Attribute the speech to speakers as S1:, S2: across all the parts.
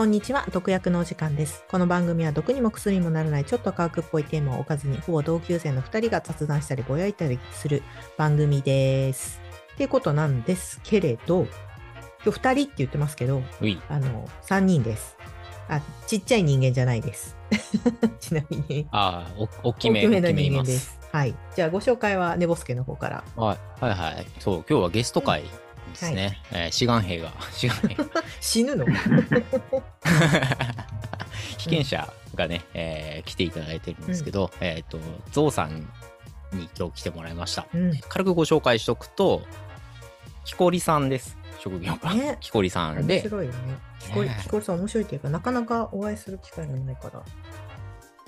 S1: こんにちは、毒薬のお時間です。この番組は毒にも薬にもならないちょっと科学っぽいテーマを置かずに、ほぼ同級生の2人が雑談したりぼやいたりする番組です。っていうことなんですけれど、今日2人って言ってますけど。あの、3人です。あ、ちっちゃい人間じゃないです。ちなみに。
S2: ああ、お大きめ、
S1: 大きめの。人間ですす。はい。じゃあご紹介はネボスケの方から。
S2: はい、はいはい。そう、今日はゲスト会ですね。えー志願兵が、志願兵。
S1: 死ぬの？
S2: 被験者がね、えー来ていただいてるんですけど、えっ、と、ゾウさんに今日来てもらいました。
S1: うん。
S2: 軽くご紹介しとくと、木こりさんです。職業が。
S1: ね
S2: 木こりさん
S1: 面
S2: で、
S1: 白いよね。聞こえ、
S2: ね
S1: 聞こえさん面白いっていうか、なかなかお会いする機会がないから。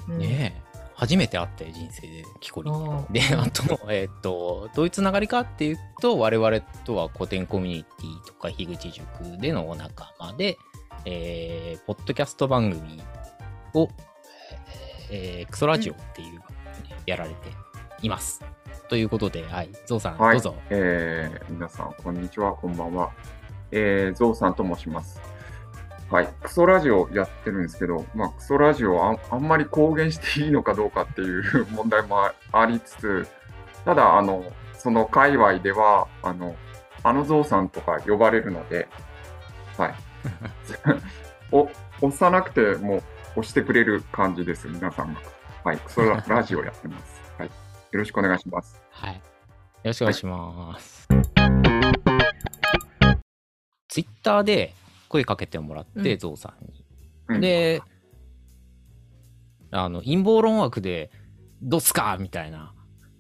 S1: うん
S2: ねえ初めて会って人生で木こりであとえっ、とどういうつながりかっていうと我々とは古典コミュニティとか樋口塾でのお仲間で、えーポッドキャスト番組を、えークソラジオっていう番組でやられています、ということではいゾウさん、
S3: はい
S2: どうぞ
S3: えー皆さん、こんにちは、こんばんは。えー、ゾウさんと申します。はい、クソラジオやってるんですけど、まあ、クソラジオあんあんまり公言していいのかどうかっていう 問題もあありつつ、ただ、あの、その界隈では、あの、あのゾウさんとか呼ばれるので、はい。お、押さなくても押してくれる感じです、皆さんが。はい、クソラジオやってます。はい。よろしくお願いします。
S2: はい。よろしくお願いします。ツイッターで声かけてもらって、
S1: うん
S2: ゾウさんに。
S3: うん、
S2: で、あの、陰謀論枠で、どうっすか？みたいな、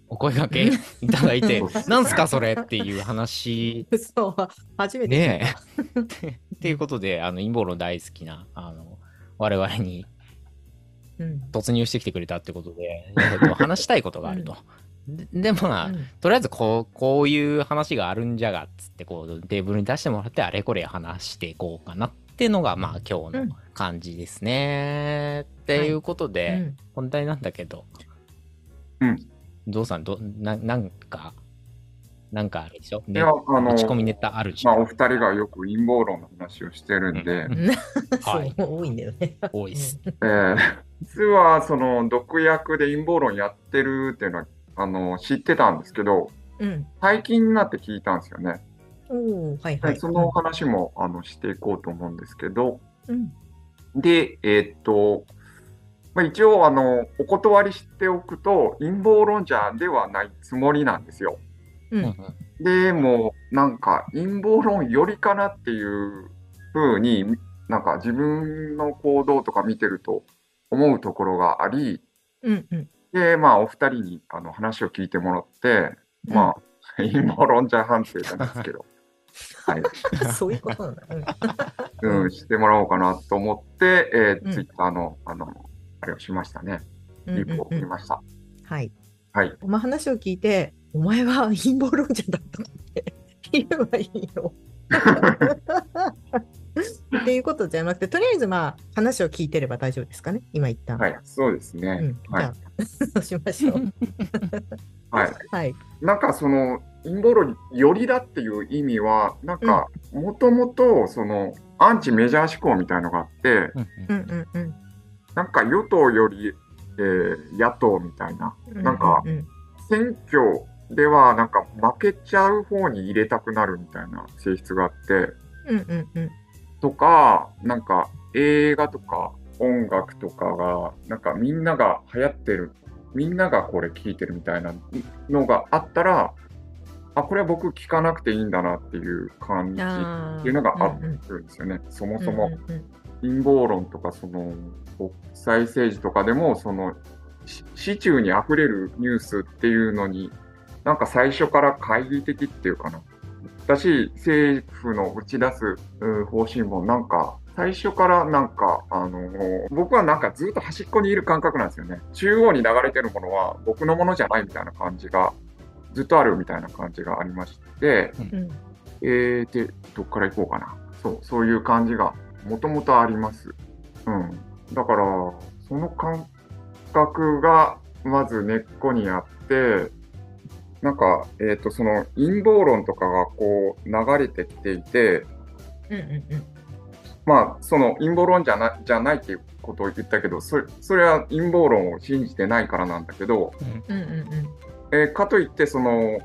S2: お声掛けいただいて なんすかそれっていう話
S1: そう、初めて。
S2: ねえ。っていうことで、あの、陰謀論大好きな、あの、我々に
S1: うん。
S2: 突入してきてくれたってことで、えっと話したいことがあると。ででもまあ、
S1: うん。
S2: とりあえずこうこういう話があるんじゃがっつってこうテーブルに出してもらってあれこれ話していこうかなっていうのがまあ今日
S1: うん
S2: の感じですね。っていうことで、
S1: うん。
S2: 本題なんだけど、
S3: うん。
S2: ゾウさんどななんかなんかあれでしょ、ね
S3: いや、あの
S2: 持ち込みネタあるし、
S3: まあ、お二人がよく陰謀論の話をしてるんで、
S2: うん はい
S1: そう、多いんだよね。
S2: 多いです。
S3: えー実はその毒薬で陰謀論やってるっていうのはあの知ってたんですけど、
S1: うん。
S3: 最近になって聞いたんですよね。
S1: おおはいはい。
S3: でその話もあのしていこうと思うんですけど、
S1: うん。
S3: で、えーっと、まあ、一応あの、お断りしておくと、陰謀論者ではないつもりなんですよ。
S1: う。
S2: うんん
S3: でも、なんか陰謀論よりかなっていう風に、なんか自分の行動とか見てると思うところがあり、
S1: うん。うん。
S3: で、まあ、お二人にあの話を聞いてもらって、まあ、陰謀論者判定なんですけど、はい、
S1: そういうことなんだ。うん
S3: うん、してもらおうかなと思って、えー
S1: うん
S3: ツイッターの、あの、あれをしましたね。
S1: うん
S3: リプを
S1: うんうん
S3: 送りました。
S1: はい。
S3: はい。
S1: お前話を聞いて、お前は陰謀論者だったって言えばいいの。っていうことじゃなくて、とりあえずまあ話を聞いてれば大丈夫ですかね、今一旦。
S3: はい、そうですね。
S1: うん、
S3: はい
S1: じゃあ、そうしましょう。
S3: はい。
S1: はい。
S3: なんかその陰謀論よりだっていう意味は、なんかもともとそのアンチメジャー思考みたいのがあって、
S2: うん
S1: うんうんうん
S3: なんか与党より、えー野党みたいな、
S1: うん。
S3: なんか
S1: うん
S3: 選挙ではなんか負けちゃう方に入れたくなるみたいな性質があって、
S1: うんうんうん。
S3: とか、なんか映画とか音楽とかが、なんかみんなが流行ってる、みんながこれ聴いてるみたいなのがあったら、あ、これは僕聞かなくていいんだなっていう感じっていうのがあるんですよね。そもそも。
S1: うんうん。
S3: 陰謀論とか、その国際政治とかでも、そのし市中に溢れるニュースっていうのに、なんか最初から懐疑的っていうかな。だし、政府の打ち出すう方針もなんか、最初からなんか、あの僕はなんかずっと端っこにいる感覚なんですよね。中央に流れてるものは僕のものじゃないみたいな感じが、ずっとあるみたいな感じがありまして、
S1: うん
S3: えー、で、どっから行こうかな。そう、そういう感じがもともとあります。うん。だから、その感覚がまず根っこにあって、なんか、えっ、と、その陰謀論とかがこう流れてきていて、
S1: うんうんうん。
S3: まあ、その陰謀論じゃなじゃないっていうことを言ったけど、それそれは陰謀論を信じてないからなんだけど、
S2: うん
S1: うんうんうん。
S3: えーかといって、その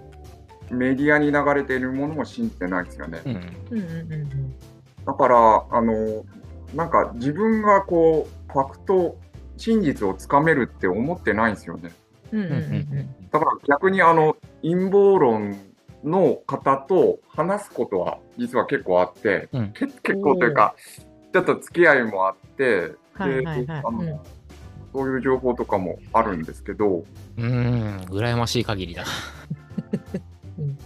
S3: メディアに流れているものも信じてないですよね。
S2: うん
S1: うんうんうん
S3: だから、あの、なんか自分がこう、ファクト、真実をつかめるって思ってないんですよね。
S1: うんうんうん
S3: だから逆にあの陰謀論の方と話すことは実は結構あって、
S2: うん
S3: け結構というか、ちょっと付き合いもあって、
S1: はいはいはい
S3: であの
S1: うん
S3: そういう情報とかもあるんですけど、
S2: うん。うん、羨ましい限りだ。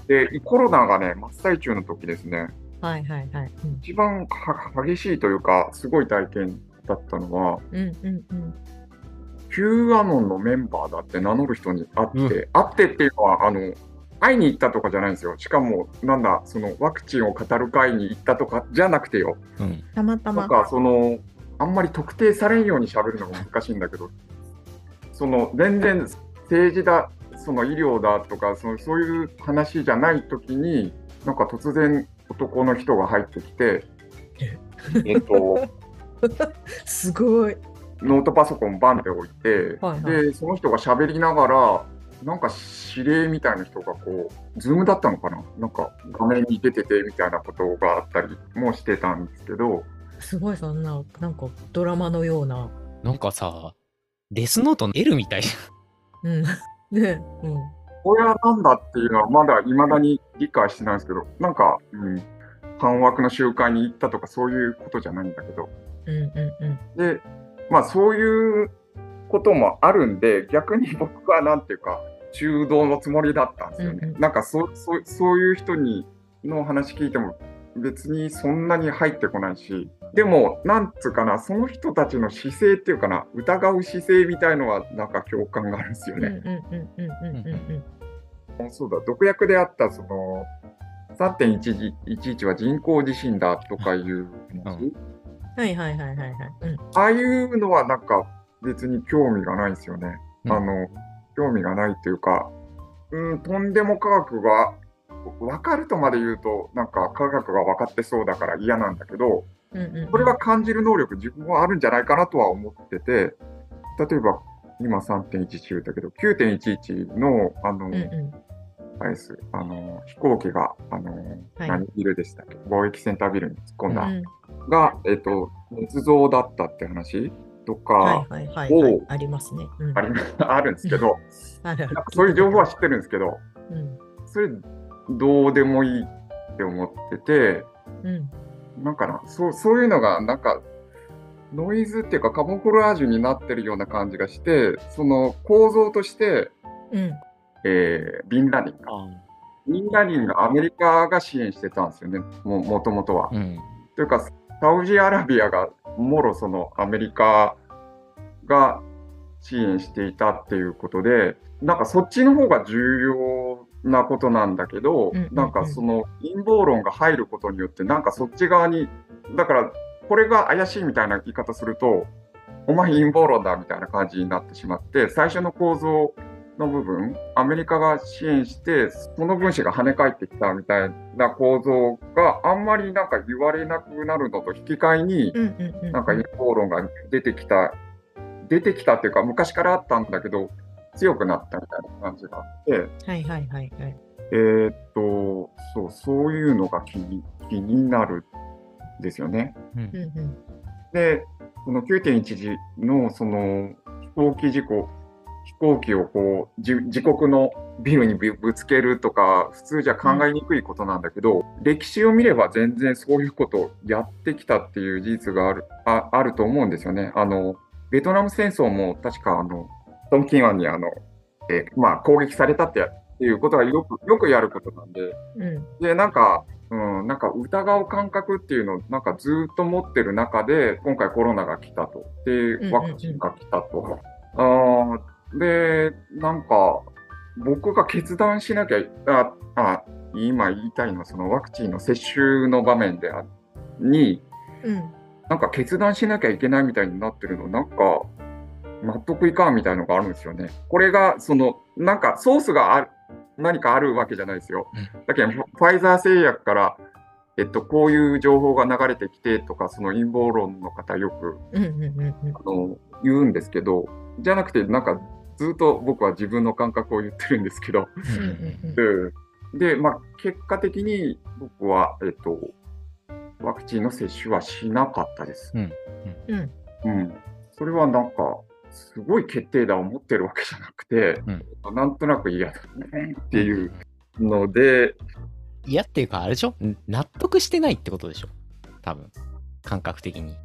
S3: でコロナがね、真っ最中の時ですね、
S1: はいはいはい。うん
S3: 一番は激しいというか、すごい体験だったのは、
S1: うんうんうん。
S3: Q アノンのメンバーだって名乗る人に会って、
S2: うん
S3: 会ってっていうのは、あの、会いに行ったとかじゃないんですよ。しかも、なんだ、そのワクチンを語る会に行ったとかじゃなくてよ。
S2: うん。
S1: たまたま。
S3: なんか、その、あんまり特定されんように喋るのが難しいんだけど、その、全然政治だ、その医療だとか、そのそういう話じゃない時に、なんか突然男の人が入ってきて、えっと、
S1: すごい。
S3: ノートパソコンバンって置いて、
S1: はいはい
S3: で、その人が喋りながら、なんか指令みたいな人がこう、ズームだったのかな？なんか画面に出ててみたいなことがあったりもしてたんですけど、
S1: すごいそんな、なんかドラマのような。
S2: なんかさ、デスノートの L みたいじ
S1: うん。ねうん。
S3: これはなんだっていうのはまだ未だに理解してないんですけど、なんか、うん、半枠の集会に行ったとかそういうことじゃないんだけど、
S1: うんうんうん。
S3: で、まあそういうこともあるんで、逆に僕はなんていうか、中道のつもりだったんですよね。
S1: うんうん
S3: なんかそそそういう人にの話聞いても別にそんなに入ってこないし、でも、なんつうかな、その人たちの姿勢っていうかな、疑う姿勢みたいのはなんか共感があるんですよ
S1: うんうん
S3: ね。
S1: うんうんうんうん
S3: そうだ、毒薬であったその3.11は人工地震だとかいう話、
S2: う
S1: はいはいはいはいはい。うん。
S3: ああいうのはなんか別に興味がないんですよね。
S2: うん
S3: あの、興味がないというか、うん、とんでも科学が分かるとまで言うと、なんか科学が分かってそうだから嫌なんだけど、
S1: うんうんうん。
S3: これは感じる能力、自分はあるんじゃないかなとは思ってて、例えば今3.11言ったけど、9.11の、あの、
S1: うんう
S3: あれです、あの、飛行機が、あの、
S1: はい
S3: 何ビルでしたっけ？貿易センタービルに突っ込んだ、
S1: ん。
S3: が、えっと、捏造だったって話？とか、
S1: はいはいはいはい
S3: お。
S1: ありますね。うん
S3: あり あるんですけど、そういう情報は知ってるんですけど、
S1: うん。
S3: それどうでもいいって思ってて、
S1: うん。
S3: なんかな、そうそういうのがなんかノイズっていうかカモフラージュになってるような感じがして、その構造として、
S1: うん。
S3: えービンラディンが。ビンラディンがアメリカが支援してたんですよね、ももともとは。
S2: うん。
S3: というか、サウジアラビアがもろそのアメリカが支援していたっていうことで、なんかそっちの方が重要なことなんだけど、なんかその陰謀論が入ることによって、なんかそっち側に、だからこれが怪しいみたいな言い方すると、お前陰謀論だみたいな感じになってしまって、最初の構造の部分、アメリカが支援して、その分子が跳ね返ってきたみたいな構造があんまりなんか言われなくなるのと引き換えに。なんか陰謀論が出てきた、出てきたっていうか、昔からあったんだけど、強くなったみたいな感じがあって、
S1: はいはいはいはい。
S3: えーっと、そう、そういうのが気に気になるんですよね。
S2: うん。
S3: で、この9.11のその飛行機事故、飛行機をこうじ自国のビルにぶぶつけるとか、普通じゃ考えにくいことなんだけど、歴史を見れば全然そういうことをやってきたっていう事実があるああると思うんですよね。あのベトナム戦争も確かあのトンキン湾にあの、えーまあ、攻撃されたってっていうことはよくよくやることなんで、
S1: うん。
S3: で、なんか、うん、なんか疑う感覚っていうのをなんかずっと持ってる中で、今回コロナが来たと。
S1: うんうんう
S3: で、
S1: ん
S3: ワクチンが来たと。あーで、なんか、僕が決断しなきゃ、あ、あ今言いたいのは、そのワクチンの接種の場面であに、
S1: うん。
S3: なんか決断しなきゃいけないみたいになってるの、なんか、納得いかんみたいのがあるんですよね。これが、その、なんかソースがある、何かあるわけじゃないですよ
S2: うん。
S3: だけど、ファイザー製薬から、えっと、こういう情報が流れてきてとか、その陰謀論の方よく
S1: うんうんうんうん
S3: あの言うんですけど、じゃなくて、なんかずっと僕は自分の感覚を言ってるんですけど、
S2: うん
S1: うん
S3: で、でまあ、結果的に僕は、えっと、ワクチンの接種はしなかったです。
S2: うん
S1: うん
S3: うん。それはなんか、すごい決定打を持ってるわけじゃなくて、なんとなく嫌だねっていうので、
S2: 嫌っていうか、あれでしょ？納得してないってことでしょ？多分。感覚的に。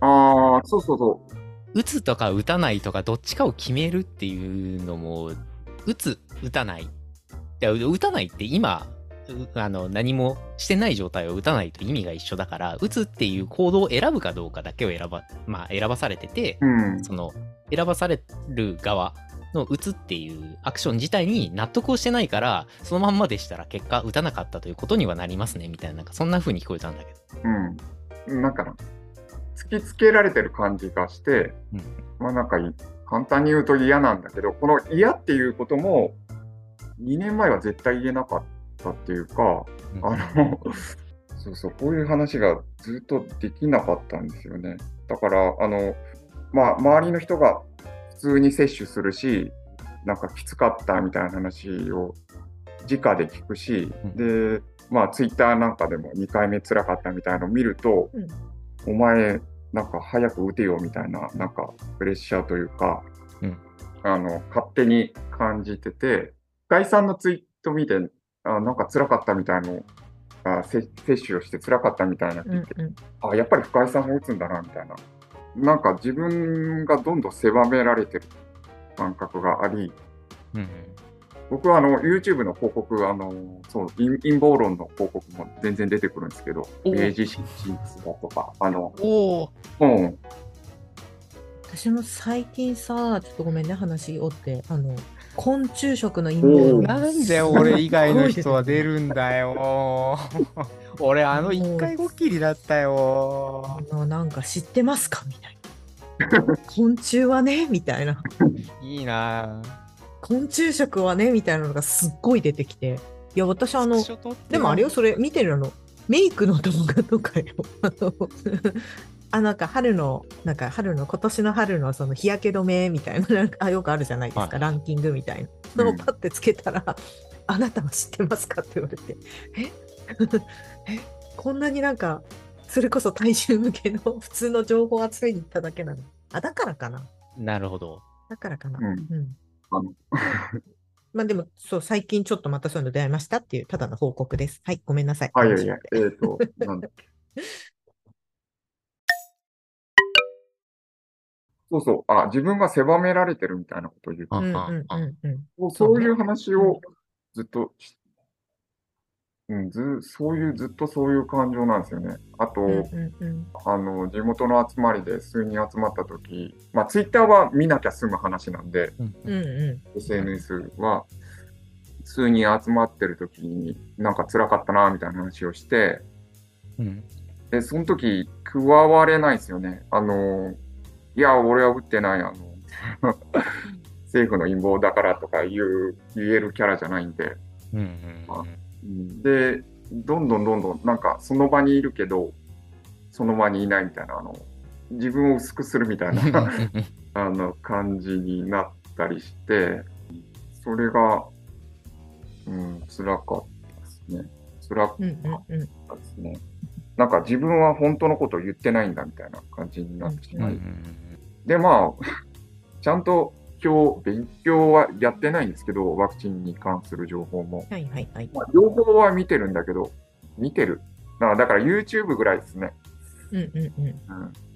S3: ああ、そうそうそう。
S2: 打つとか打たないとか、どっちかを決めるっていうのも、打つ、打たない。いや、う打たないって今、うあの何もしてない状態を打たないと意味が一緒だから、打つっていう行動を選ぶかどうかだけを選ば、まあ、選ばされてて、
S3: うん。
S2: その選ばされる側の打つっていうアクション自体に納得をしてないからそのまんまでしたら結果打たなかったということにはなりますねみたいななんかそんな風に聞こえたんだけど
S3: うん。なんかな、突きつけられてる感じがして、
S2: うん。
S3: まあなんかい簡単に言うと嫌なんだけど、この嫌っていうことも、2年前は絶対言えなかったっていうか、あの、そうそう、こういう話がずっとできなかったんですよね。だから、あの、まあ、周りの人が普通に接種するし、なんかきつかったみたいな話を直で聞くし、で、まあ、ツイッターなんかでも2回目辛かったみたいなのを見ると、お前、なんか早く打てよみたいな、なんかプレッシャーというか、
S2: うん。
S3: あの、勝手に感じてて、深井さんのツイート見て、あなんか辛かったみたいなのあせ接種をして辛かったみたいな
S1: うん
S3: 聞いて、
S1: うん。
S3: あ、やっぱり深井さんも打つんだなみたいな。なんか自分がどんどん狭められてる感覚があり、
S2: うんうん
S3: 僕はあの YouTube の広告、あのそう陰陰謀論の広告も全然出てくるんですけど、
S2: お
S3: 明治新聞だとか、あの、
S2: おお
S3: うん、
S1: 私も最近さ、ちょっとごめんね、話をって、あの、昆虫食の陰謀論。
S2: なんで俺以外の人は出るんだよ。俺あの一回ごきりだったよ。
S1: あの、なんか知ってますか？みたいな。昆虫はね、みたいな。
S2: いいな
S1: 昆虫食はね、みたいなのがすっごい出てきて。いや、私あの、でもあれよ、それ見てるの、メイクの動画とかよ。あの、あなんか春の、なんか春の、今年の春のその日焼け止めみたいな、なんかあよくあるじゃないですか、
S2: はい
S1: ランキングみたいな。それをパッてつけたら、あなたは知ってますかって言われて、え？え？こんなになんか、それこそ大衆向けの普通の情報を集めに行っただけなの。あ、だからかな。
S2: なるほど
S1: だからかな。
S3: うん
S1: うん まあでも、そう、最近ちょっとまたそういうの出会いましたっていう、ただの報告です。はい、ごめんなさい。
S3: あ、いやいや、えっ、と、なんだっけ。そうそう、あ、自分が狭められてるみたいなことを言って
S2: あ
S1: うんうんうんうん。
S3: そう
S1: そうね
S3: そういう話をずっとし、うん、ず、そういう、ずっとそういう感情なんですよね。あと、
S1: うんうんうん。
S3: あの、地元の集まりで数人集まった時、まあ、ツイッターは見なきゃ済む話なんで、
S1: うん。う
S3: SNS は、数人集まってる時に、なんか辛かったな、みたいな話をして、
S2: うん。
S3: で、その時、加われないですよね。あの、いや、俺は打ってない、あの、政府の陰謀だからとか言う、言えるキャラじゃないんで、
S2: うんうん
S3: うんで、どんどんどんどん、なんかその場にいるけど、その場にいないみたいな、あの、自分を薄くするみたいな あの感じになったりして、それが、うん、辛かったですね。辛かったですね。なんか自分は本当のことを言ってないんだみたいな感じになってしまい。で、まあ、ちゃんと今日勉強はやってないんですけど、ワクチンに関する情報も。
S1: はいはいはい。
S3: まあ、情報は見てるんだけど、見てる。だからだから YouTube ぐらいですね。
S1: うんうんうん。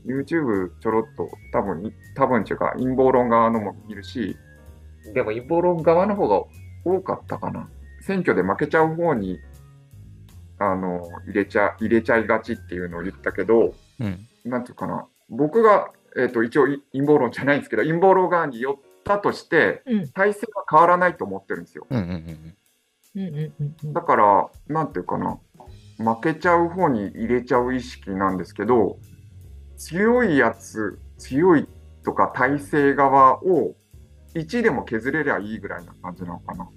S3: うん、YouTube ちょろっと、多分い、多分っていうか、陰謀論側のも見るし、でも陰謀論側の方が多かったかな。選挙で負けちゃう方に、あの、入れちゃ、入れちゃいがちっていうのを言ったけど、
S2: うん
S3: なんていうかな。僕が、えっ、と、一応い陰謀論じゃないんですけど、陰謀論側に寄ったとして、体制は変わらないと思ってるんですよ。だから、なんていうかな、負けちゃう方に入れちゃう意識なんですけど、強いやつ、強いとか体制側を1でも削れりゃいいぐらいな感じなのかな。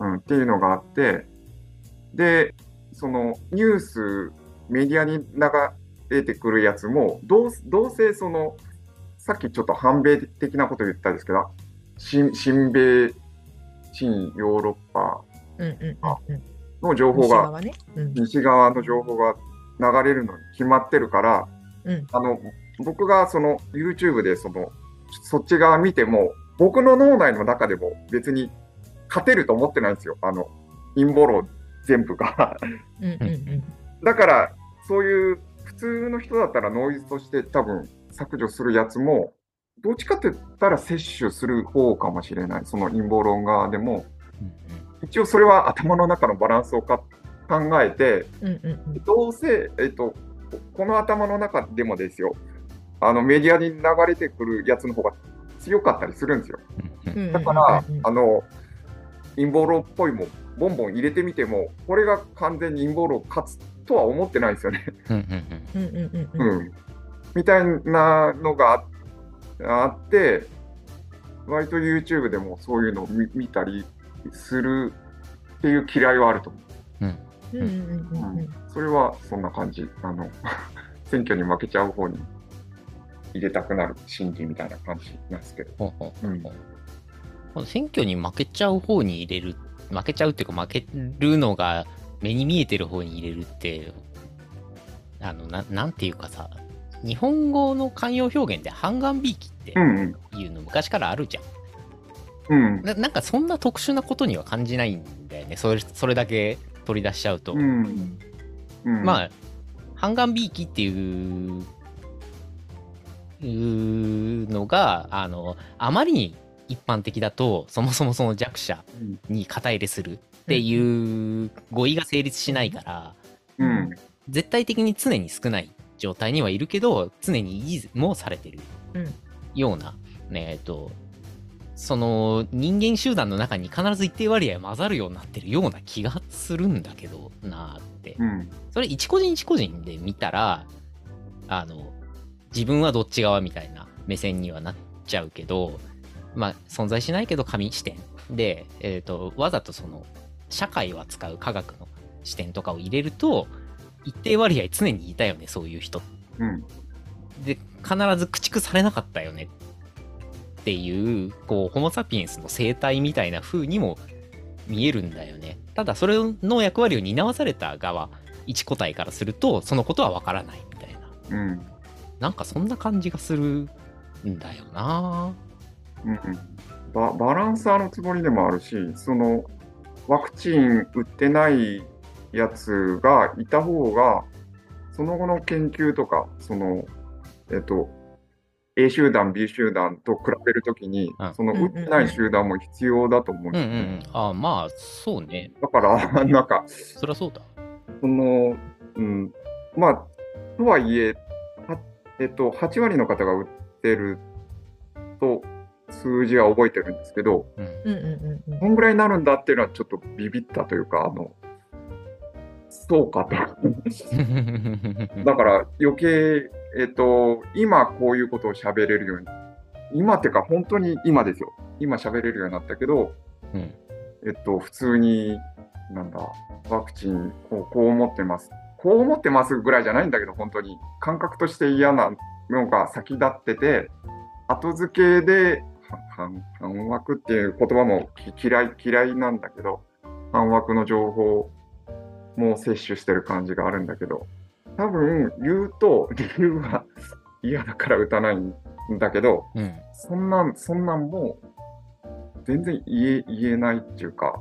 S2: うん、
S3: っていうのがあって、で、そのニュース、メディアに流れてくるやつも、どうどうせその、さっきちょっと反米的なこと言ったんですけど、親親米、親ヨーロッパ
S1: うんうんうんうん。
S3: の情報が、
S1: 西側ね。うん
S3: 西側の情報が流れるのに決まってるから、
S1: うん
S3: あの僕がその YouTube でそのそっち側見ても、僕の脳内の中でも別に勝てると思ってないんですよ、あの陰謀論全部が。
S1: うんうんうん。
S3: だから、そういう普通の人だったらノイズとして多分削除するやつも、どっちかって言ったら摂取する方かもしれない、その陰謀論側でも。一応それは頭の中のバランスをか考えて、
S1: うんうんうん。
S3: どうせ、えっと、この頭の中でもですよ、あのメディアに流れてくるやつの方が強かったりするんですよ。だから、あの陰謀論っぽいもん、ボンボン入れてみても、これが完全に陰謀論勝つとは思ってないんですよね。
S2: うん
S3: みたいなのがああって、割と YouTube でもそういうのを見見たりするっていう嫌いはあると思う。
S2: うん
S1: うんうん。
S3: それはそんな感じ。あの 選挙に負けちゃう方に入れたくなる心理みたいな感じなんですけど。
S2: ほう
S3: ん
S2: 選挙に負けちゃう方に入れる、負けちゃうっていうか負けるのが目に見えてる方に入れるって、あの、ななんていうかさ、日本語の慣用表現で半眼びいきって。いうの昔からあるじゃん。
S3: うん。
S2: ななんかそんな特殊なことには感じないんだよね。それそれだけ取り出しちゃうと。
S3: うん。うん、
S2: まあ、半眼びいきっていうのが、あの、あまりに一般的だと、そもそもその弱者
S3: うん
S2: に肩入れするっていう語彙が成立しないから、
S3: うん。
S2: 絶対的に常に少ない状態にはいるけど、常に維持もされてる
S1: うん
S2: ような、ねえっと、その人間集団の中に必ず一定割合混ざるようになってるような気がするんだけどなーって。
S3: うん。
S2: それ一個人一個人で見たら、あの、自分はどっち側みたいな目線にはなっちゃうけど、まあ、存在しないけど紙視点で、えっ、と、わざとその、社会は使う科学の視点とかを入れると、一定割合常にいたよね、そういう人。
S3: うん。
S2: で、必ず駆逐されなかったよねっていう、こう、ホモ・サピエンスの生態みたいな風にも見えるんだよね。ただ、それの役割を担わされた側、一個体からすると、そのことはわからないみたいな。
S3: うん。
S2: なんかそんな感じがするんだよな
S3: うんババランサーのつもりでもあるし、そのワクチン打ってないやつがいた方が、その後の研究とか、その、えっと、A 集団、B 集団と比べるときに
S2: うん、
S3: その打ってない集団も必要だと思うん
S2: うんうんう
S3: です。
S2: ああ、まあ、そうね。
S3: だから、なんか、
S2: そりゃそうだ。
S3: その、うん、まあ、とはいえ、はえっと、8割の方が打ってると、数字は覚えてるんですけど、
S2: うん。
S1: うんうんうん
S3: こんぐらいになるんだっていうのはちょっとビビったというか、あの、そうかと。だから余計、えっと、今こういうことを喋れるように、今っていうか本当に今ですよ。今喋れるようになったけど、
S2: うん
S3: えっと、普通に、なんだ、ワクチン、こうこう思ってます。こう思ってますぐらいじゃないんだけど、本当に。感覚として嫌なのが先立ってて、後付けで、は反反枠っていう言葉もき嫌い、嫌いなんだけど、反枠の情報も摂取してる感じがあるんだけど、多分言うと、理由は 嫌だから打たないんだけど、
S2: うん。
S3: そんなん、そんなんもう、全然言え、言えないっていうか、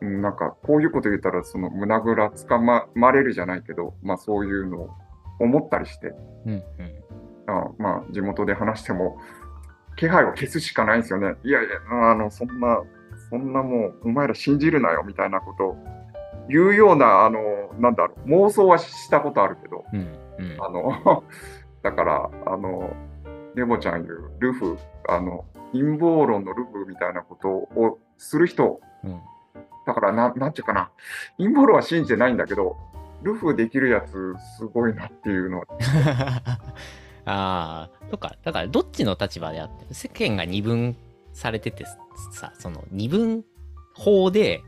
S3: うんなんか、こういうこと言ったら、その胸ぐらつかま、まれるじゃないけど、まあそういうのを思ったりして、
S2: うん。うん。
S3: あまあ地元で話しても、気配を消すしかないんですよね。いやいや、あの、そんな、そんなもう、お前ら信じるなよ、みたいなことを言うような、あの、なんだろう、妄想はしたことあるけど、
S2: うん。うん。
S3: あの、だから、あの、ネボちゃん言う、ルフ、あの、陰謀論のルフみたいなことをする人、
S2: うん。
S3: だからな、なんていうかな、陰謀論は信じてないんだけど、ルフできるやつ、すごいなっていうのは、
S2: ああ、とか、だからどっちの立場であって、世間が二分されててさ、その二分法で、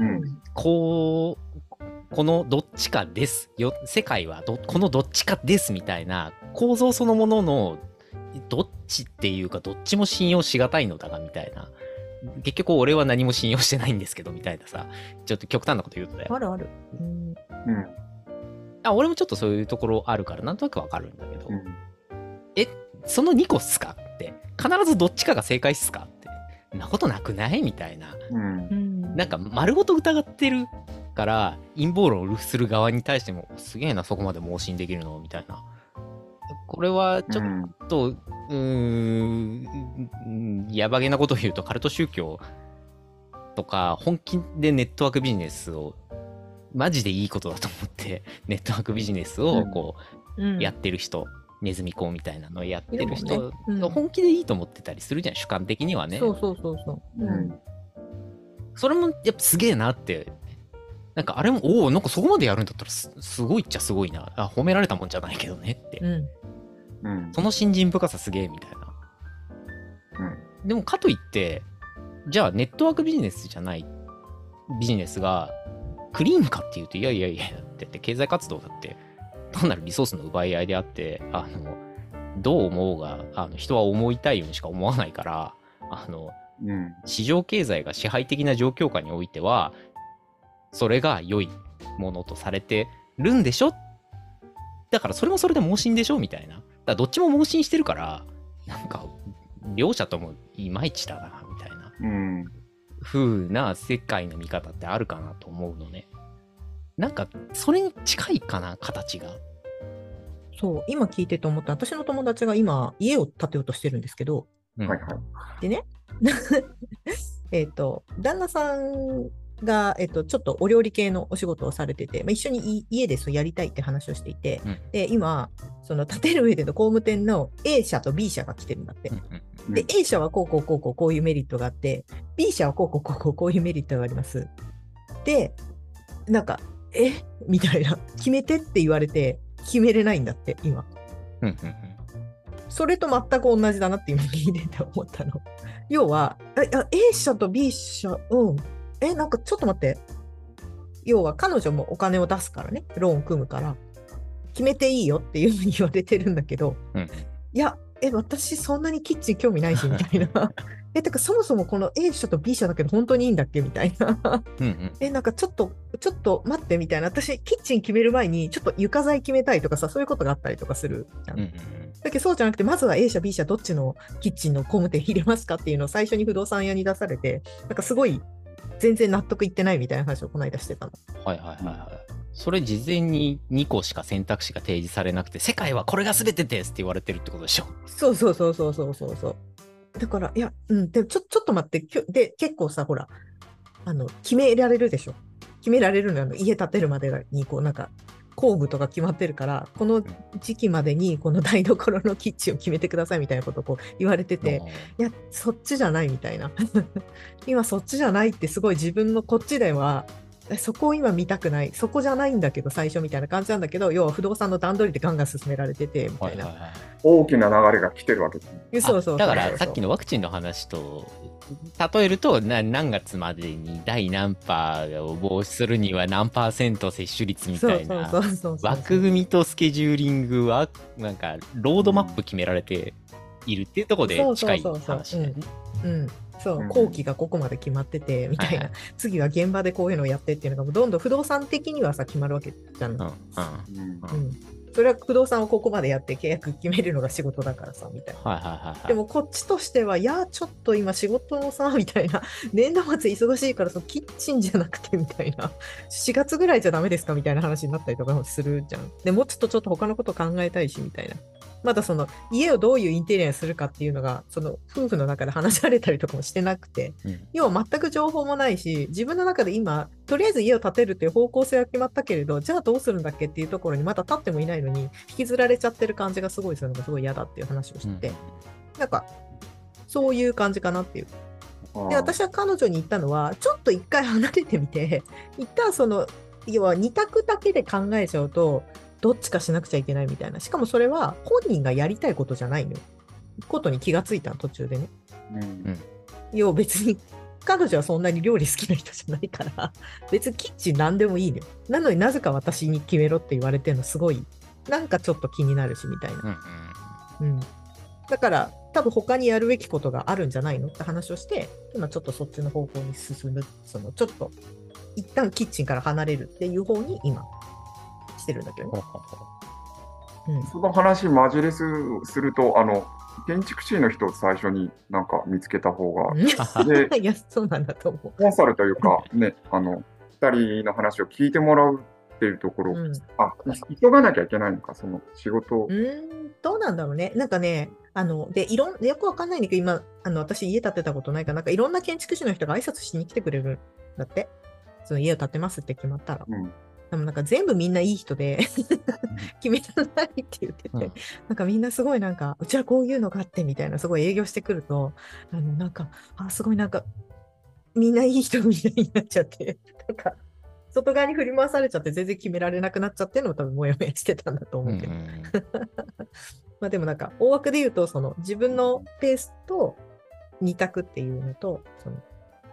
S3: うん。
S2: こう、このどっちかです。よ世界はどこのどっちかですみたいな構造そのもののどっちっていうかどっちも信用しがたいのだがみたいな。結局俺は何も信用してないんですけどみたいなさ。ちょっと極端なこと言うとだよ。
S1: あるある。うん
S3: うん。
S2: あ俺もちょっとそういうところあるからなんとなくわかるんだけど、
S3: うん。
S2: その2個っすかって必ずどっちかが正解っすかってそんなことなくないみたいな。
S3: うん
S1: う。ん
S2: なんか丸ごと疑ってるから陰謀論をする側に対してもすげえなそこまで盲信できるのみたいな。これはちょっとうーん。うんやばげなことを言うとカルト宗教とか本気でネットワークビジネスをマジでいいことだと思ってネットワークビジネスをこ
S1: うん。
S2: うやってる人、ネズミ講みたいなのをやってる人
S1: もんねうん。
S2: 本気でいいと思ってたりするじゃん主観的にはね。
S1: そうそうそうそう。
S3: うん。
S2: それもやっぱすげえなって。なんかあれも、おお、なんかそこまでやるんだったらすすごいっちゃすごいな。あ、褒められたもんじゃないけどねって。
S1: うん。
S3: うん。
S2: その信心深さすげえみたいな。
S3: うん。
S2: でもかといって、じゃあネットワークビジネスじゃないビジネスがクリーンかっていうと、いやいやいや、だってって経済活動だって単なるリソースの奪い合いであって、あの、どう思うが、あの人は思いたいようにしか思わないから、あの、
S3: うん。
S2: 市場経済が支配的な状況下においては、それが良いものとされてるんでしょ？だからそれもそれで盲信でしょみたいな。だからどっちも盲信してるから、なんか、両者ともいまいちだな、みたいな
S3: うん。
S2: 風な世界の見方ってあるかなと思うのね。なんか、それに近いかな、形が。
S1: そう、今聞いてて思った、私の友達が今、家を建てようとしてるんですけど、
S2: うん
S3: はいはい。
S1: でね、えっと、旦那さんが、えっと、ちょっとお料理系のお仕事をされてて、まあ、一緒にい家でそうやりたいって話をしていて、
S2: うん
S1: で、今、その建てる上での工務店の A 社と B 社が来てるんだって
S2: うん。うん
S1: で、A 社はこうこうこうこうこういうメリットがあって、B 社はこうこうこうこうこういうメリットがあります。で、なんか、え？みたいな、決めてって言われて、決めれないんだって、今。
S2: うん
S1: それと全く同じだなって今聞いてて思ったの。要は、A 社と B 社、うん。え、なんかちょっと待って。要は彼女もお金を出すからね、ローン組むから、決めていいよっていうふうに言われてるんだけど、
S2: うんうん
S1: いや、え、私そんなにキッチン興味ないし、みたいな。え、てかそもそもこの A 社と B 社だけど本当にいいんだっけ？みたいな。
S2: うんうん
S1: え、なんかちょっと、ちょっと待ってみたいな。私、キッチン決める前に、ちょっと床材決めたいとかさ、そういうことがあったりとかするじゃん
S2: うんうん
S1: だけどそうじゃなくて、まずは A 社、B 社、どっちのキッチンの工務店入れますかっていうのを 最初に不動産屋に出されて、なんかすごい全然納得いってないみたいな話をこの間してたの。
S2: はいはいはいはい。それ事前に2個しか選択肢が提示されなくて、世界はこれが全てですって言われてるってことでしょ？
S1: そうそうそうそうそうそうそう。だから、いや、うん、でもちょちょっと待って、きょで、結構さ、ほら、あの、決められるでしょ。決められるのよあの家建てるまでに、こう、なんか、工具とか決まってるから、この時期までにこの 台所のキッチンを決めてくださいみたいなことをこう言われてて、いや、そっちじゃないみたいな。今そっちじゃないってすごい自分のこっちでは、えそこを今見たくない。そこじゃないんだけど、最初みたいな感じなんだけど、要は不動産の段取りでガンガン進められてて、みたいな。
S2: はいはいはい。
S3: 大きな流れが来てるわけですね。
S1: そうそうそう
S2: あだからさっき
S1: の。
S2: のワクチンの話と例えるとな何月までに第何パーを防止するには何パーセント接種率みたいな枠組みとスケジューリングはなんかロードマップ決められているっていうところで近い
S1: そうそうそうそう
S2: 話だよね。
S1: うん、そうう、
S3: ん
S1: 後期がここまで決まってて、みたいな、
S2: はいはい
S1: 次は現場でこういうのをやってっていうのが、どんどん不動産的にはさ、決まるわけじゃん。
S2: うんうん
S3: うん
S1: うんそれは不動産をここまでやって契約決めるのが仕事だからさ、みたいな。
S2: はいはいはいはい。
S1: でもこっちとしては、いや、ちょっと今仕事のさ、みたいな、年度末忙しいから、そのキッチンじゃなくて、みたいな、4月ぐらいじゃダメですかみたいな話になったりとかもするじゃん。でもうちょっとちょっと他のこと考えたいし、みたいな。まだその家をどういうインテリアにするかっていうのが、その夫婦の中で話し合われたりとかもしてなくて、
S2: うん。
S1: 要は全く情報もないし、自分の中で今、とりあえず家を建てるっていう方向性は決まったけれど、じゃあどうするんだっけっていうところにまだ立ってもいないのに、引きずられちゃってる感じがすごいするのがすごい嫌だっていう話をしてて、なんか、そういう感じかなっていう。で、私は彼女に言ったのは、ちょっと一回離れてみて、一旦その、要は二択だけで考えちゃうと、どっちかしなくちゃいけないみたいな。しかもそれは本人がやりたいことじゃないのよ。ことに気がついたの途中でね。
S3: うん
S1: 要は別に彼女はそんなに料理好きな人じゃないから、別にキッチン何でもいいのよ。なのになぜか私に決めろって言われてるのすごい、なんかちょっと気になるしみたいな。
S2: うんうん。
S1: うん。だから、多分他にやるべきことがあるんじゃないのって話をして、今ちょっとそっちの方向に進む、そのちょっと、一旦キッチンから離れるっていう方に今、してるんだけどね。
S2: ほ う
S1: ん。
S3: その話、マジレスすると、あの、建築士の人を最初になんか見つけた方が、で、
S1: いや、そうなんだと思
S3: コンサルというか、ね、あの、二人の話を聞いてもらうっていうところ、
S1: う。うん。
S3: あ、急がなきゃいけないのか、その仕事を
S1: う。ーん、どうなんだろうね。なんかね、あの、で、いろん、よくわかんないんだけど、今、あの、私家建てたことないから、なんかいろんな建築士の人が挨拶しに来てくれるんだって。その家を建てますって決まったら。
S3: うん。
S1: でもなんか全部みんないい人で決められないって言ってて、
S2: うん
S1: なんかみんなすごいなんか、うちはこういうのがあってみたいな、すごい営業してくると、あの、なんか、あ、すごいなんか、みんないい人みたいになっちゃって、なんか、外側に振り回されちゃって全然決められなくなっちゃってるのを多分もやもやしてたんだと思うけど。
S2: んうん。
S1: まあでもなんか、大枠で言うと、その自分のペースと二択っていうのと、その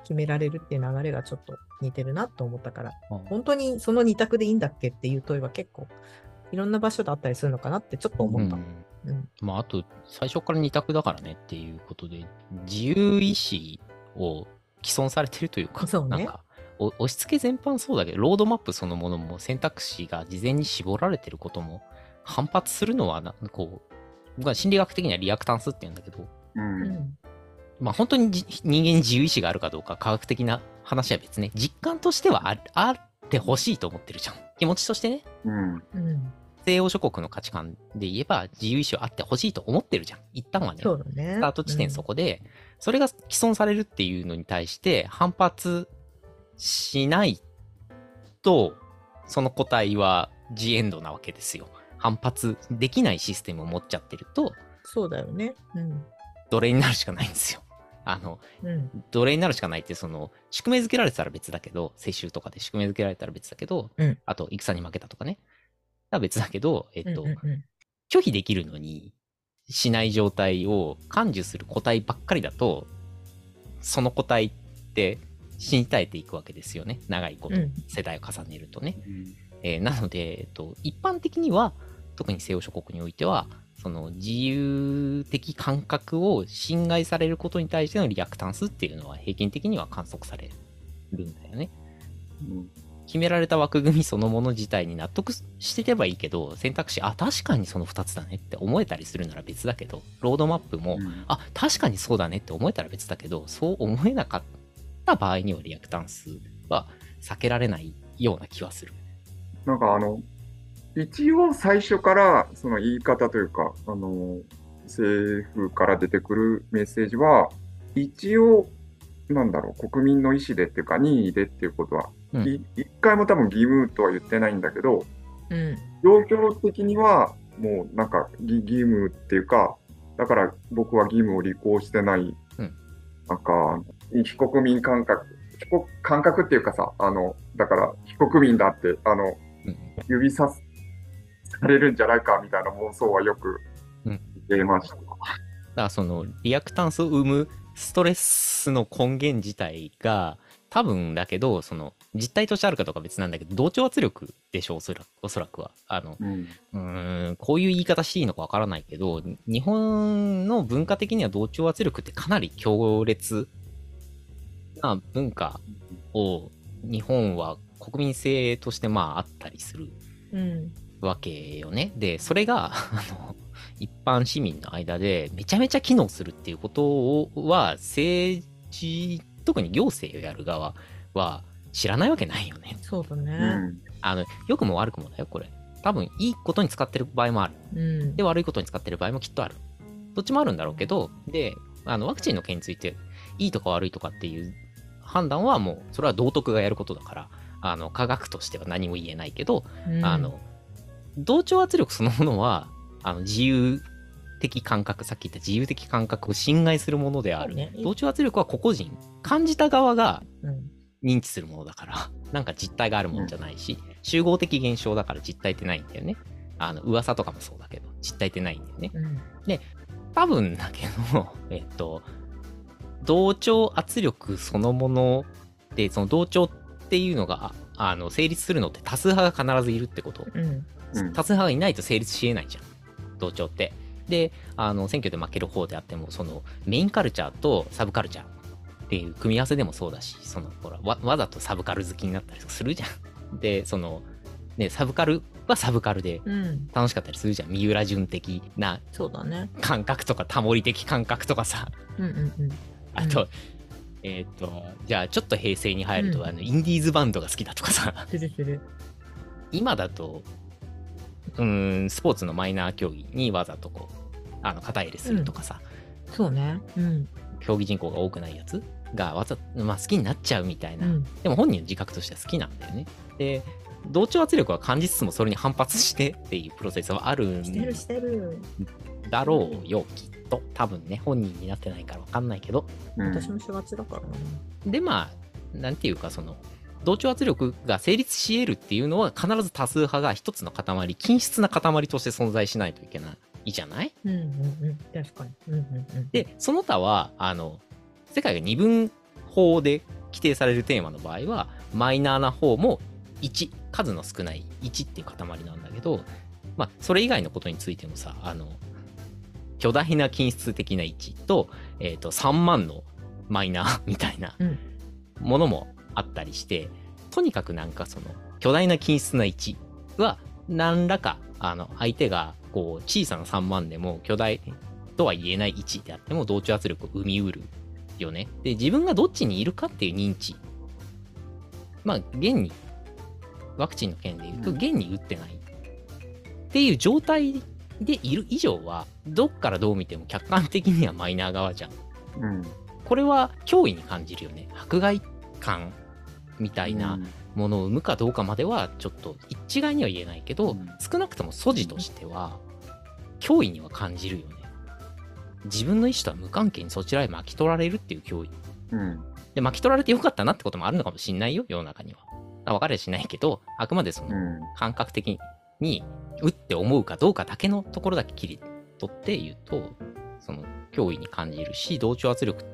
S1: 決められるっていう流れがちょっと似てるなと思ったから、本当にその二択でいいんだっけっていう問いは結構、いろんな場所であったりするのかなってちょっと思った。
S2: う
S1: うんん。
S2: まあ、あと、最初から二択だからねっていうことで、自由意志を既存されてるというか、
S1: そうね
S2: なんか、お押し付け全般そうだけど、ロードマップそのものも選択肢が事前に絞られてることも、反発するのはな、こう、僕は心理学的にはリアクタンスって言うんだけど、
S3: う。
S1: うんん。
S2: まあ本当にじ人間に自由意志があるかどうか科学的な話は別ね、実感としてはああってほしいと思ってるじゃん。気持ちとしてね、
S3: うん。
S1: うん。
S2: 西洋諸国の価値観で言えば自由意志はあってほしいと思ってるじゃん。一旦はね。
S1: そうだね。
S2: スタート地点そ
S1: こ。
S2: こで、それが既存されるっていうのに対して反発しないと、その個体はジエンドなわけですよ。反発できないシステムを持っちゃってると、
S1: そうだよね。うん。
S2: 奴隷になるしかないんですよ。あの、
S1: うん。
S2: 奴隷になるしかないって、その、宿命づけられてたら別だけど、世襲とかで宿命づけられたら別だけど、
S1: うん。
S2: あと、戦に負けたとかね。は別だけど、えっと、
S1: うんうんうん。
S2: 拒否できるのにしない状態を感受する個体ばっかりだとその個体って死に絶えていくわけですよね。長いこと
S1: うん。
S2: 世代を重ねるとね、えーなので、えっと、一般的には特に西洋諸国においてはその自由的感覚を侵害されることに対してのリアクタンスっていうのは平均的には観測されるんだよね。
S3: うん
S2: 決められた枠組みそのもの自体に納得してればいいけど選択肢あ確かにその2つだねって思えたりするなら別だけどロードマップも、
S3: うん。
S2: あ確かにそうだねって思えたら別だけどそう思えなかった場合にはリアクタンスは避けられないような気はする。
S3: なんかあの、一応最初からその言い方というか、あの、政府から出てくるメッセージは、一応、なんだろう、国民の意思でっていうか、任意でっていうことは、
S2: うん。
S3: い一回も多分義務とは言ってないんだけど、
S1: うん。
S3: 状況的にはもうなんか義義務っていうか、だから僕は義務を履行してない、
S2: うん。
S3: なんか、非国民感覚、非国感覚っていうかさ、あの、だから非国民だって、あの、
S2: うん。
S3: 指さすされるんじゃないかみたいな妄想はよく
S2: うん
S3: 出ました。
S2: だからそのリアクタンスを生むストレスの根源自体が多分だけどその実態としてあるかどうかは別なんだけど同調圧力でしょおそらくおそらくはあの
S3: うん。
S2: んこういう言い方していいのかわからないけど日本の文化的には同調圧力ってかなり強烈な文化を日本は国民性としてまああったりする
S1: うん。
S2: わけよね。で、それが、あの、一般市民の間でめちゃめちゃ機能するっていうことをは、政治、特に行政をやる側は知らないわけないよね。
S3: う
S1: そうだね。
S3: ん。
S2: あの、良くも悪くもだよ、これ。多分、いいことに使ってる場合もある。
S1: うん。
S2: で、悪いことに使ってる場合もきっとある。どっちもあるんだろうけど、で、あの、ワクチンの件について、いいとか悪いとかっていう判断はもう、それは道徳がやることだから、あの、科学としては何も言えないけど、
S1: うん
S2: あの、同調圧力そのものは、あの、自由的感覚、さっき言った自由的感覚を侵害するものである。
S1: ね
S2: 同調圧力は個々人、感じた側が
S1: うん。
S2: 認知するものだから、なんか実体があるもんじゃないし、集合的現象だから実体ってないんだよね。あの、噂とかもそうだけど、実体ってないんだよね。
S1: うん。
S2: 多分だけど、えっと、同調圧力そのものでその同調っていうのがあの成立するのって多数派が必ずいるってこと
S1: うん。
S3: うん
S2: 多数派がいないと成立しえないじゃん。同調って。であの選挙で負ける方であってもそのメインカルチャーとサブカルチャーっていう組み合わせでもそうだしそのほらわわざとサブカル好きになったりするじゃん。でそのねサブカルはサブカルで
S1: うん。
S2: 楽しかったりするじゃん。三浦淳的な
S1: そうだね。
S2: 感覚とかタモリ的感覚とかさ。
S1: うんうんうん。
S2: あと、えっ、とじゃあちょっと平成に入ると、
S1: うん。
S2: あのインディーズバンドが好きだとかさ。今だとうーんスポーツのマイナー競技にわざとこうあの肩入れするとかさ、
S1: そうね。うん。
S2: 競技人口が多くないやつがわざ、まあ、好きになっちゃうみたいうな、
S1: ん。
S2: でも本人の自覚としては好きなんだよねで同調圧力は感じつつもそれに反発してっていうプロセスはあるん
S1: してるしてる。
S2: だろうよきっと多分ね本人になってないから分かんないけど
S3: うん
S1: 私もしがちだからな。
S2: でまあなんていうかその同調圧力が成立し得るっていうのは必ず多数派が一つの塊均質な塊として存在しないといけないじゃない？
S1: うんうんうん。確かに。うんうんうん。
S2: でその他はあの世界が二分法で規定されるテーマの場合はマイナーな方も1数の少ない1っていう塊なんだけどまあそれ以外のことについてもさあの巨大な均質的な1と,、えー、と3万のマイナーみたいな
S1: うん
S2: ものもあったりして、とにかくなんかその巨大な均質な1は何らかあの相手がこう小さな3万でも巨大とは言えない1であっても同調圧力を生みうるよね。で自分がどっちにいるかっていう認知まあ現にワクチンの件で言うと
S3: うん
S2: 現に打ってないっていう状態でいる以上はどっからどう見ても客観的にはマイナー側じゃん。
S3: うん
S2: これは脅威に感じるよね。迫害感みたいなものを生むかどうかまではちょっと一概には言えないけど、
S3: うん
S2: 少なくとも素地としては脅威には感じるよね。自分の意思とは無関係にそちらへ巻き取られるっていう脅威。
S3: うん
S2: で、巻き取られてよかったなってこともあるのかもしんないよ、世の中には。あ分かりはしないけど、あくまでその
S3: うん
S2: 感覚的に、うって思うかどうかだけのところだけ切り取って言うと、その脅威に感じるし、同調圧力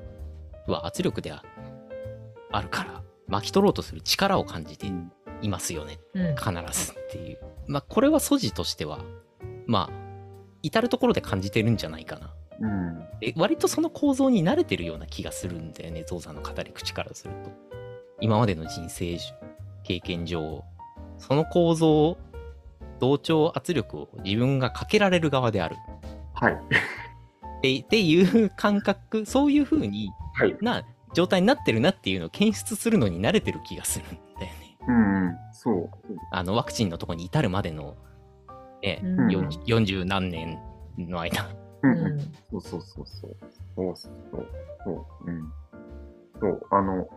S2: は圧力ではあるから、巻き取ろうとする力を感じていますよね、
S1: うん。
S2: 必ずっていう。まあ、これは素地としては、まあ、至るところで感じてるんじゃないかな。
S3: うん
S2: で割とその構造に慣れてるような気がするんだよね、ゾウさんの語り口からすると。今までの人生経験上、その構造、同調圧力を自分がかけられる側である
S3: はい
S2: ってっていう感覚、そういう風に
S3: はい
S2: な状態になってるなっていうのを検出するのに慣れてる気がするんだよね。
S3: うんうんそう
S2: あのワクチンのとこに至るまでの、ね
S1: うん
S3: うん
S2: 40 40何年の間。
S3: う
S1: うん
S3: うん
S1: ん。
S3: そうそうそうそう。そうそうそう。うん。そう、あの、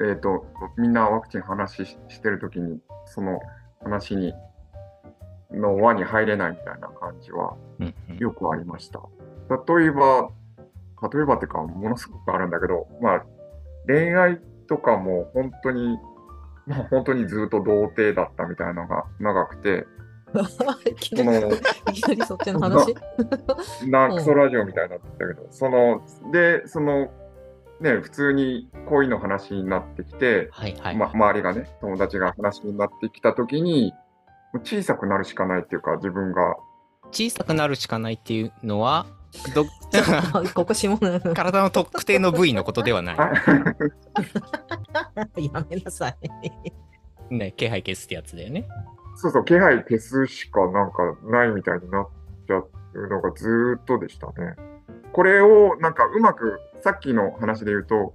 S3: えっ、と、みんなワクチン話ししてるときに、その話に、の輪に入れないみたいな感じは
S2: うんうん
S3: よくありました。例えば、例えばっていうか、ものすごくあるんだけど、まあ、恋愛とかも本当に、まあ、本当にずっと童貞だったみたいなのが長くて、
S1: いきなり
S3: その
S1: いきなりそっちの話？
S3: な
S1: うん。
S3: クソラジオみたいになってたけど、その、で、その、ね、普通に恋の話になってきて、
S2: はいはい。
S3: ま、周りがね、友達が話になってきたときに、小さくなるしかないっていうか、自分が、
S2: 小さくなるしかないっていうのは、ど
S1: ここ下の
S2: 体の特定の部位のことではない。
S3: あ
S1: やめなさい。
S2: ね、気配消すってやつだよね。
S3: そうそう、気配消すしかなんかないみたいになっちゃうのがずーっとでしたね。これをなんかうまく、さっきの話で言うと、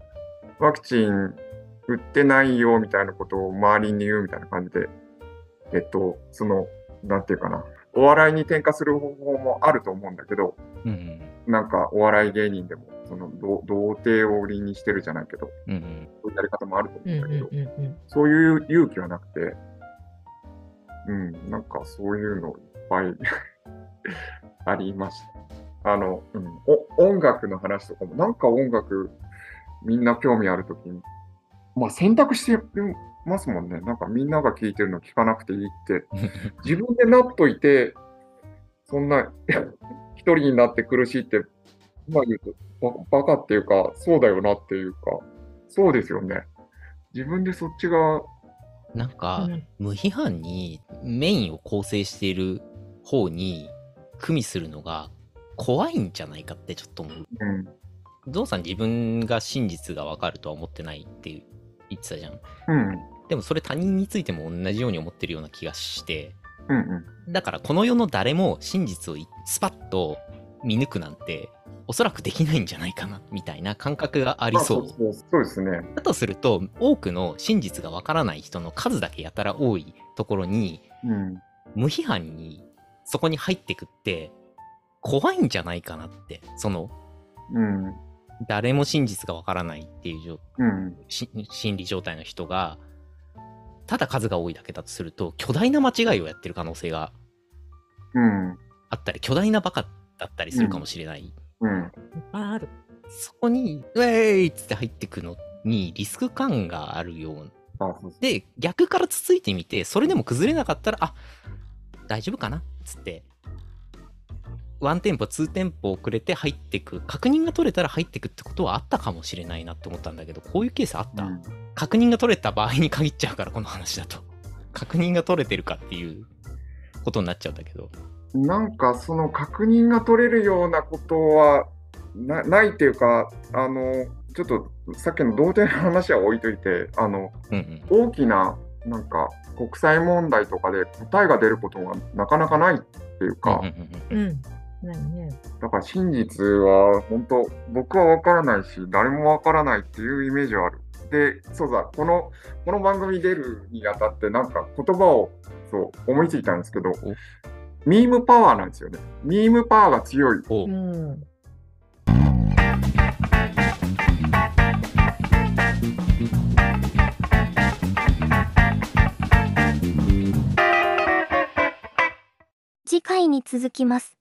S3: ワクチン打ってないよみたいなことを周りに言うみたいな感じで、えっと、その、なんていうかな、お笑いに転化する方法もあると思うんだけど、
S2: うん
S3: なんかお笑い芸人でも、その童童貞を売りにしてるじゃないけど、
S2: うん。うん
S3: そういうやり方もあると思
S1: うん
S3: だけど、
S1: うんうん。
S3: そういう勇気はなくて、うん、なんかそういうのいっぱい ありました。あの、うん、お音楽の話とかも、なんか音楽みんな興味あるときに、まあ選択してますもんね。なんかみんなが聞いてるの聞かなくていいって、自分でなっといて、そんな 一人になって苦しいって今言うとバ、バカっていうか、そうだよなっていうか、そうですよね。自分でそっちが、
S2: なんか、
S1: うん
S2: 無批判にメインを構成している方に組みするのが怖いんじゃないかってちょっと思う。
S3: うん、
S2: ゾウさん自分が真実がわかるとは思ってないって言ってたじゃん。
S3: うん、
S2: でもそれ他人についても同じように思ってるような気がして、
S3: うん、うん。
S2: だからこの世の誰も真実をいスパッと見抜くなんておそらくできないんじゃないかなみたいな感覚があり
S3: そうそうですね。
S2: だとすると多くの真実がわからない人の数だけやたら多いところに
S3: うん、
S2: 無批判にそこに入ってくって怖いんじゃないかなってその
S3: うん、
S2: 誰も真実がわからないっていう状
S3: うん、
S2: し心理状態の人がただ数が多いだけだとすると巨大な間違いをやってる可能性が
S3: うん、
S2: あったり巨大なバカだったりするかもしれない、
S3: うん。
S1: いっぱいある。
S2: そこに「ウェーイ!」っつって入ってくのにリスク感があるよう
S3: あ、そうそう。
S2: で逆からつついてみてそれでも崩れなかったらあ大丈夫かなっつってワンテンポツーテンポ遅れて入ってく確認が取れたら入ってくってことはあったかもしれないなって思ったんだけどこういうケースあった、
S3: うん。
S2: 確認が取れた場合に限っちゃうからこの話だと。確認が取れてるかっていうことになっちゃうんだけど。
S3: なんかその確認が取れるようなことはなないっていうか、あの、ちょっとさっきの童貞の話は置いといて、あの、
S2: うんうん。
S3: 大きななんか国際問題とかで答えが出ることがなかなかないっていうか、
S2: うんうんうん
S1: うん。ないね。
S3: だから真実は本当僕は分からないし誰も分からないっていうイメージはある。で、そうだ、このこの番組出るにあたってなんか言葉をそう思いついたんですけど、ミームパワーなんですよね。ミームパワーが強い。
S2: お
S1: うん。
S4: 次回に続きます。